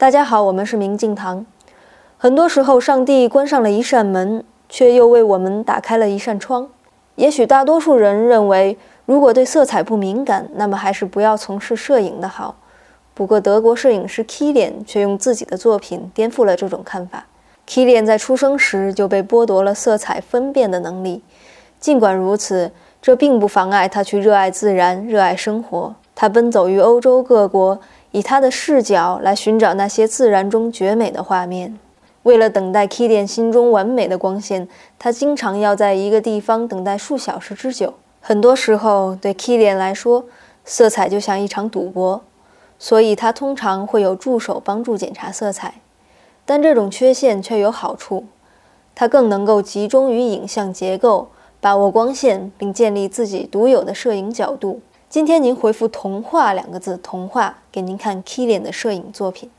大家好，我们是明镜堂。很多时候，上帝关上了一扇门，却又为我们打开了一扇窗。也许大多数人认为，如果对色彩不敏感，那么还是不要从事摄影的好。不过，德国摄影师 Kilian 却用自己的作品颠覆了这种看法。Kilian 在出生时就被剥夺了色彩分辨的能力，尽管如此，这并不妨碍他去热爱自然、热爱生活。他奔走于欧洲各国。以他的视角来寻找那些自然中绝美的画面。为了等待 Kilian 心中完美的光线，他经常要在一个地方等待数小时之久。很多时候，对 Kilian 来说，色彩就像一场赌博，所以他通常会有助手帮助检查色彩。但这种缺陷却有好处，他更能够集中于影像结构，把握光线，并建立自己独有的摄影角度。今天您回复“童话”两个字，童话给您看 Kilian 的摄影作品。